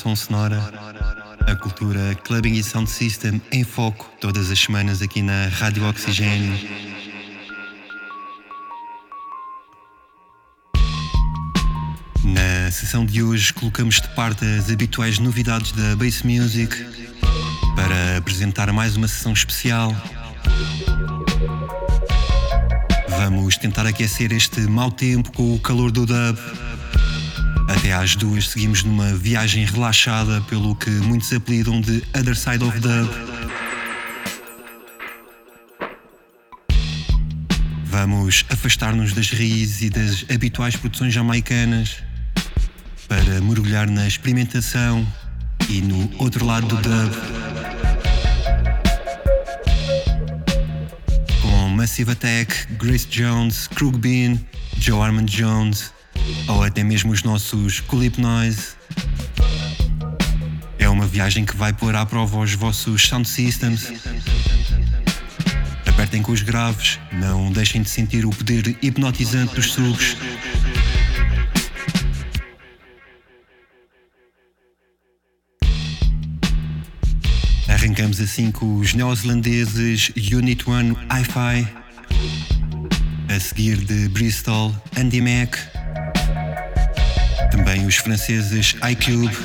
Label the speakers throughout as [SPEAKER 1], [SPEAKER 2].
[SPEAKER 1] Sonora, a cultura clubbing e sound system em foco todas as semanas aqui na Rádio Oxigênio. Na sessão de hoje colocamos de parte as habituais novidades da Bass Music para apresentar mais uma sessão especial. Vamos tentar aquecer este mau tempo com o calor do dub. Até às duas seguimos numa viagem relaxada pelo que muitos apelidam de Other Side of Dub. Vamos afastar-nos das raízes e das habituais produções jamaicanas para mergulhar na experimentação e no outro lado do dub. Com Massive Attack, Grace Jones, Krug Bean, Joe Armand Jones ou até mesmo os nossos Clip Noise. É uma viagem que vai pôr à prova os vossos sound systems. Apertem com os graves, não deixem de sentir o poder hipnotizante dos subs. Arrancamos assim com os neozelandeses Unit One Hi-Fi, a seguir de Bristol Andy Mac, também os franceses iCube.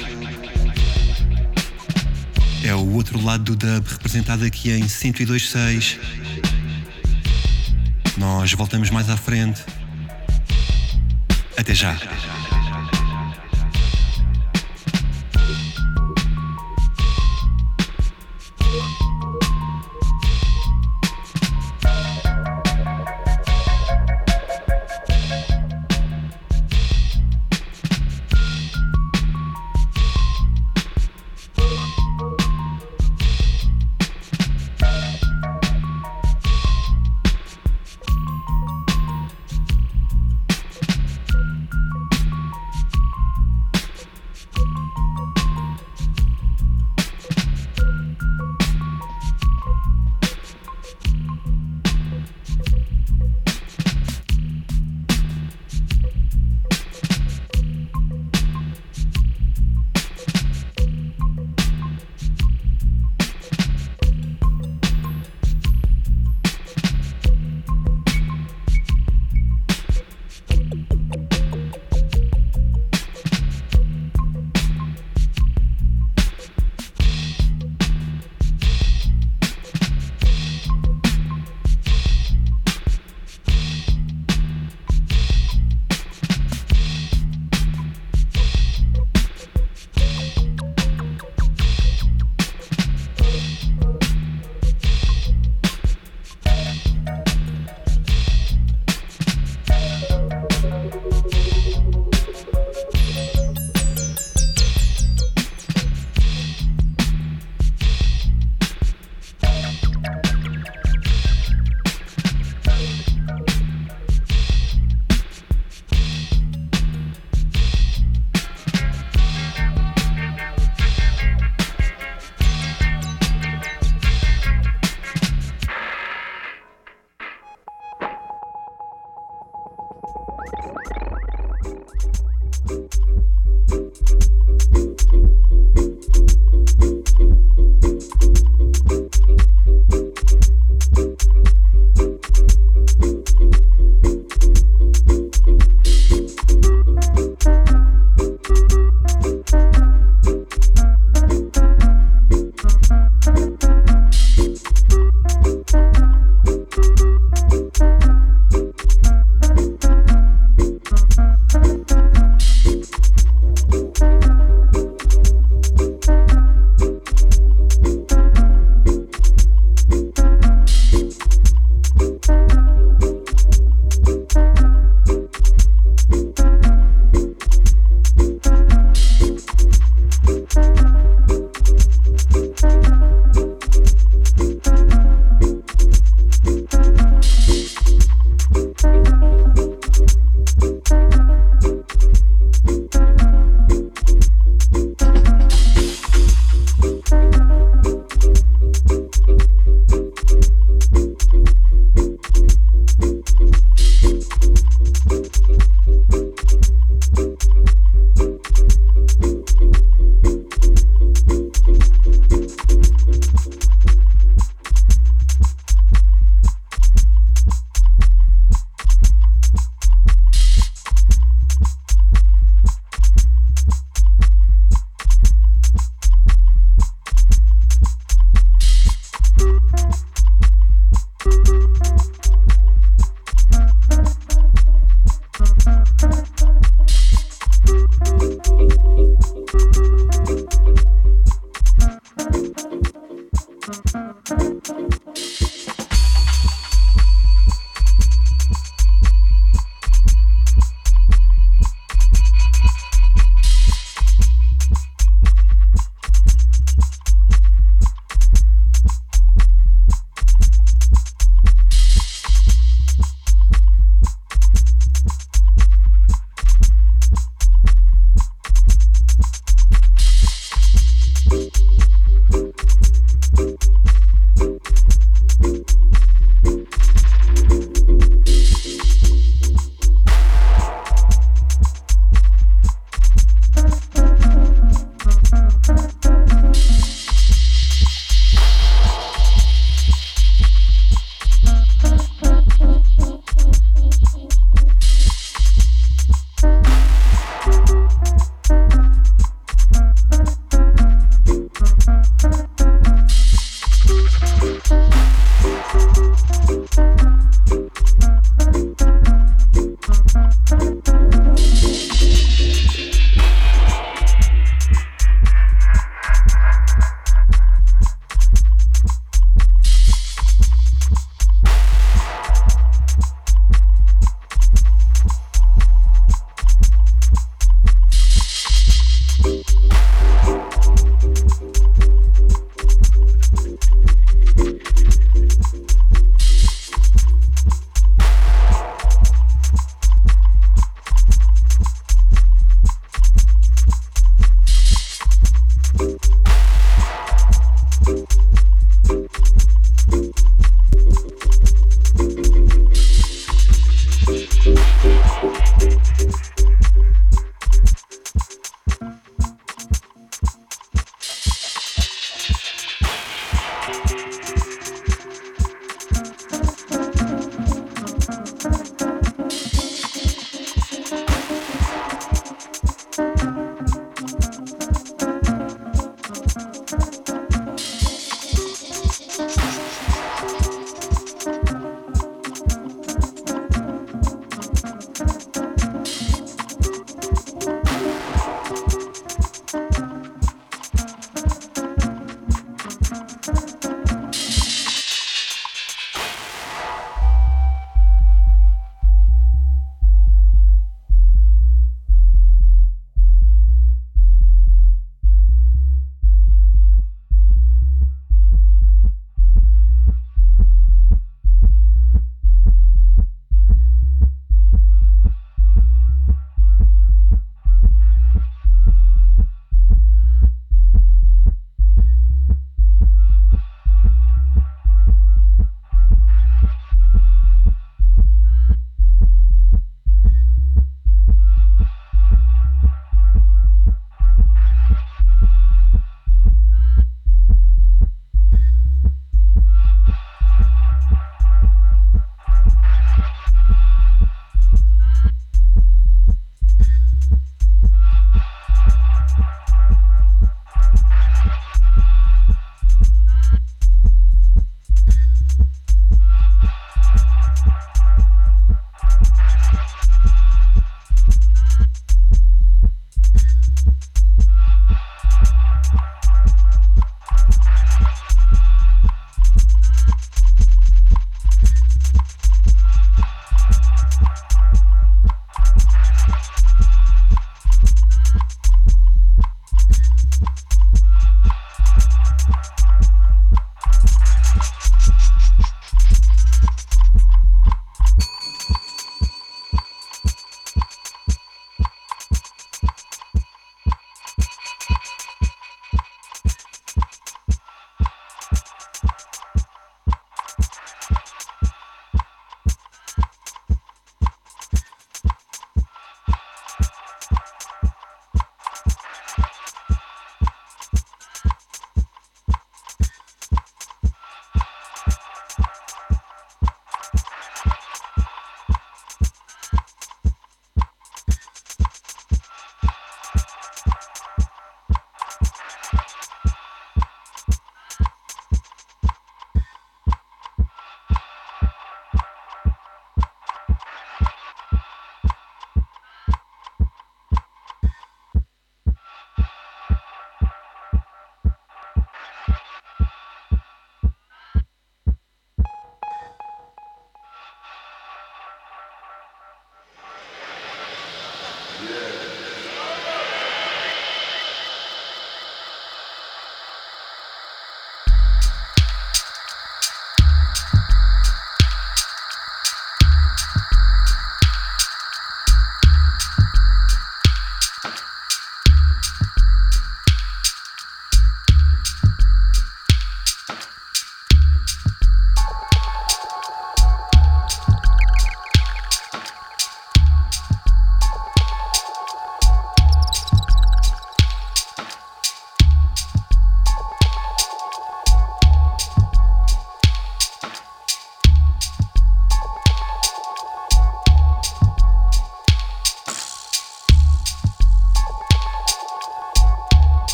[SPEAKER 1] É o outro lado do dub representado aqui em 102.6. Nós voltamos mais à frente. Até já.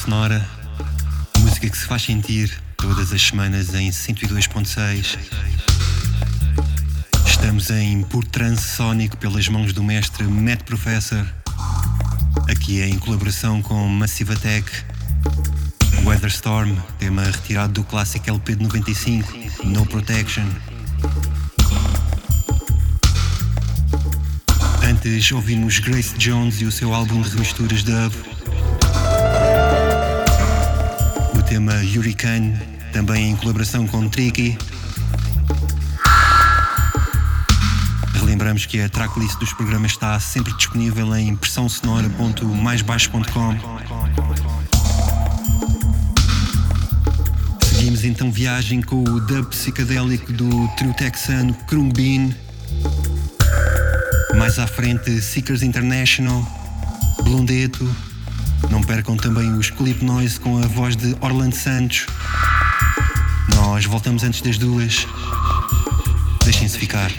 [SPEAKER 1] É Sonora, música que se faz sentir todas as semanas em 102.6. Estamos em puro trance sónico pelas mãos do mestre Matt Professor, aqui em colaboração com Massive Attack, Weather Storm, tema retirado do clássico LP de 95, No Protection. Antes ouvimos Grace Jones e o seu álbum de remisturas dub. Tema Hurricane, também em colaboração com Tricky. Relembramos que a tracklist dos programas está sempre disponível em pressãosonora.maisbaixo.com. Seguimos então viagem com o dub psicadélico do trio texano Krumbin. Mais à frente, Seekers International, Blondeto. Não percam também os Clip Noise com a voz de Orlando Santos. Nós voltamos antes das duas. Deixem-se ficar.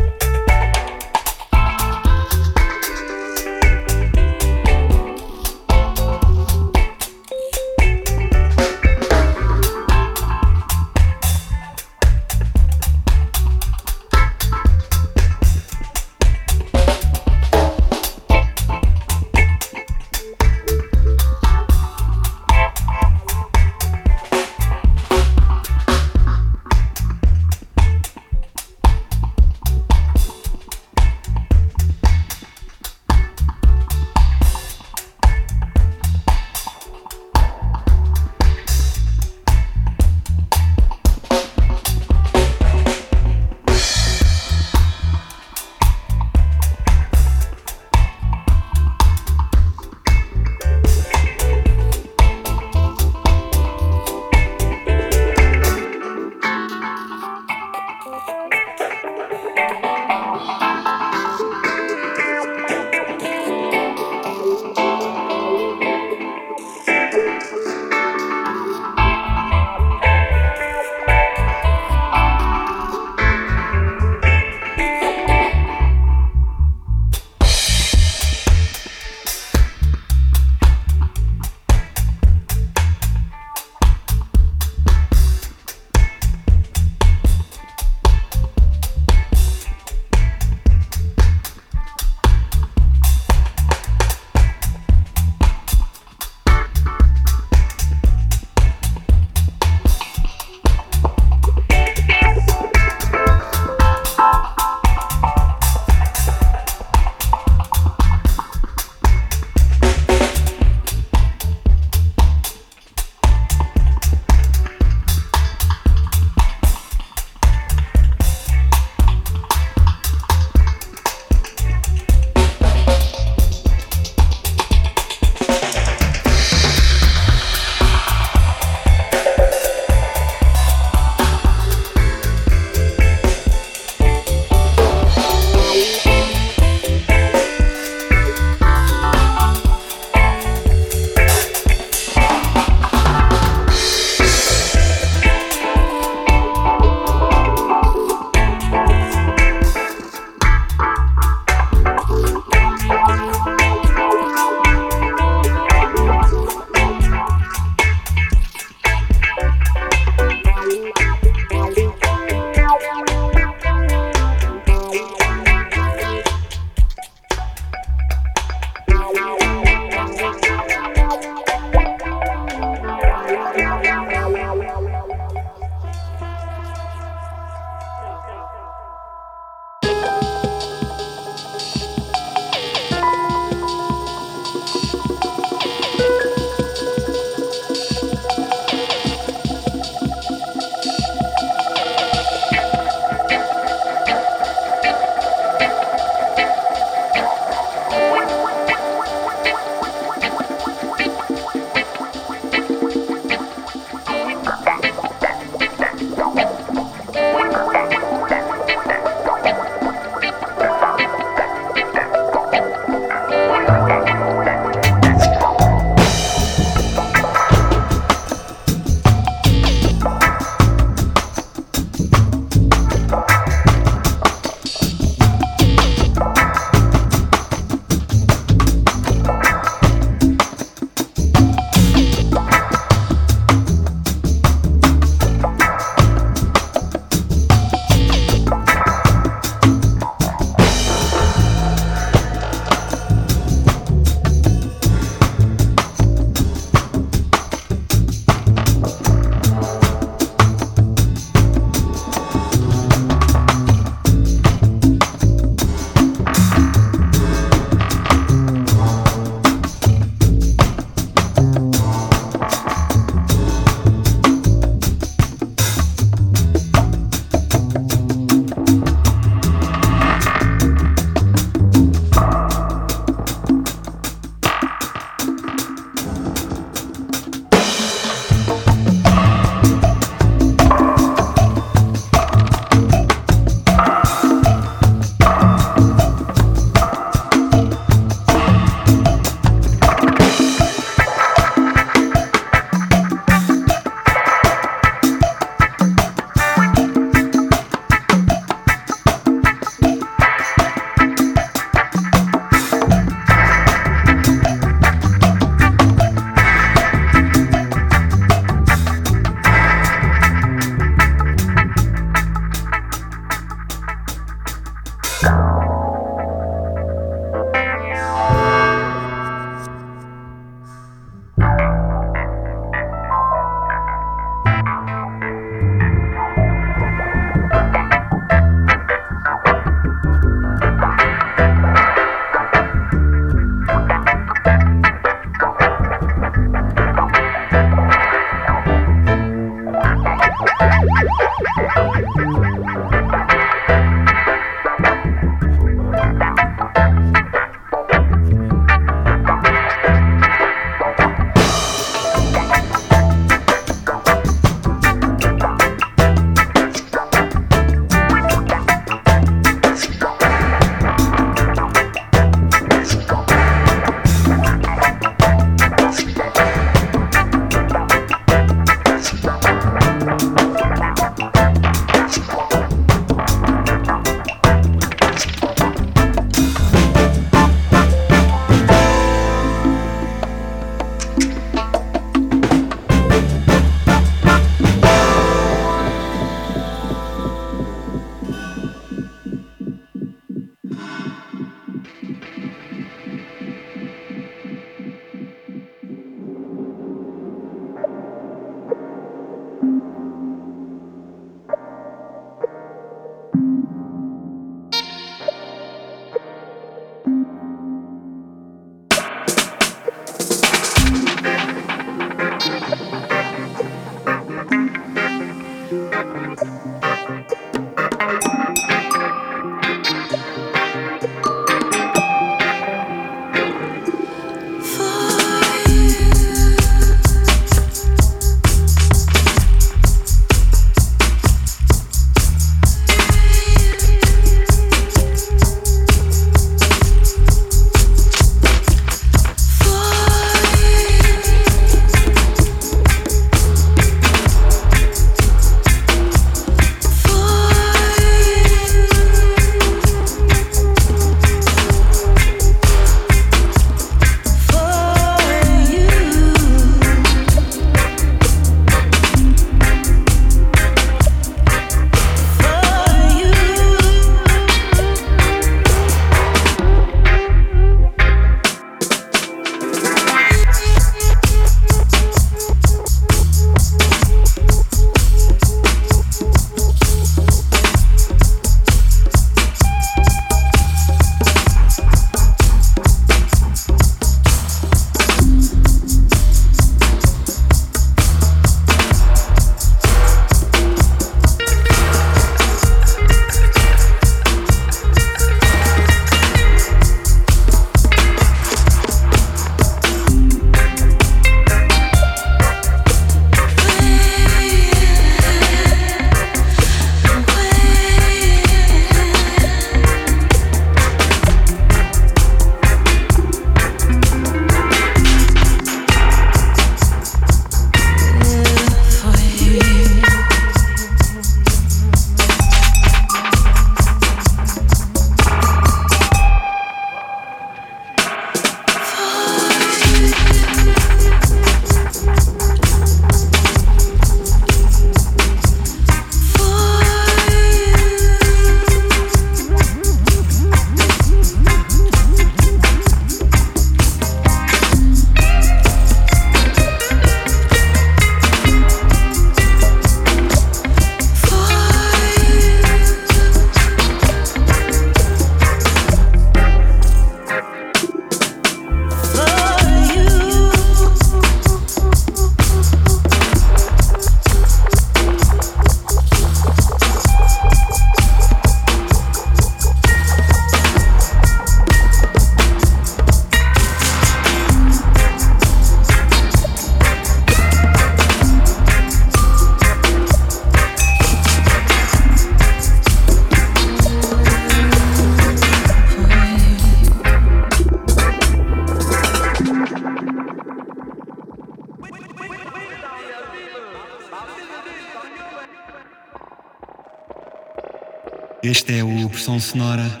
[SPEAKER 1] Este é o Pressão Sonora.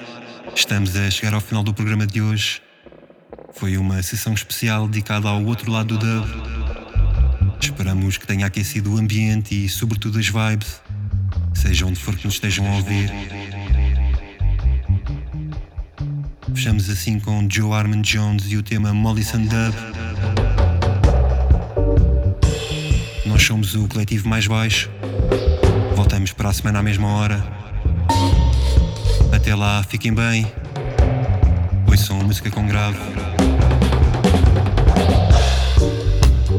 [SPEAKER 1] Estamos a chegar ao final do programa de hoje. Foi uma sessão especial dedicada ao outro lado do dub. Esperamos que tenha aquecido o ambiente e, sobretudo, as vibes, seja onde for que nos estejam a ouvir. Fechamos assim com Joe Armand Jones e o tema Mollison Dub. Nós somos o coletivo mais baixo. Voltamos para a semana à mesma hora. Até lá, fiquem bem. Ouçam música com grave.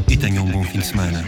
[SPEAKER 1] E tenham um bom fim de semana.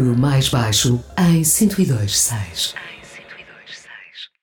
[SPEAKER 2] Mais baixo em 102.6.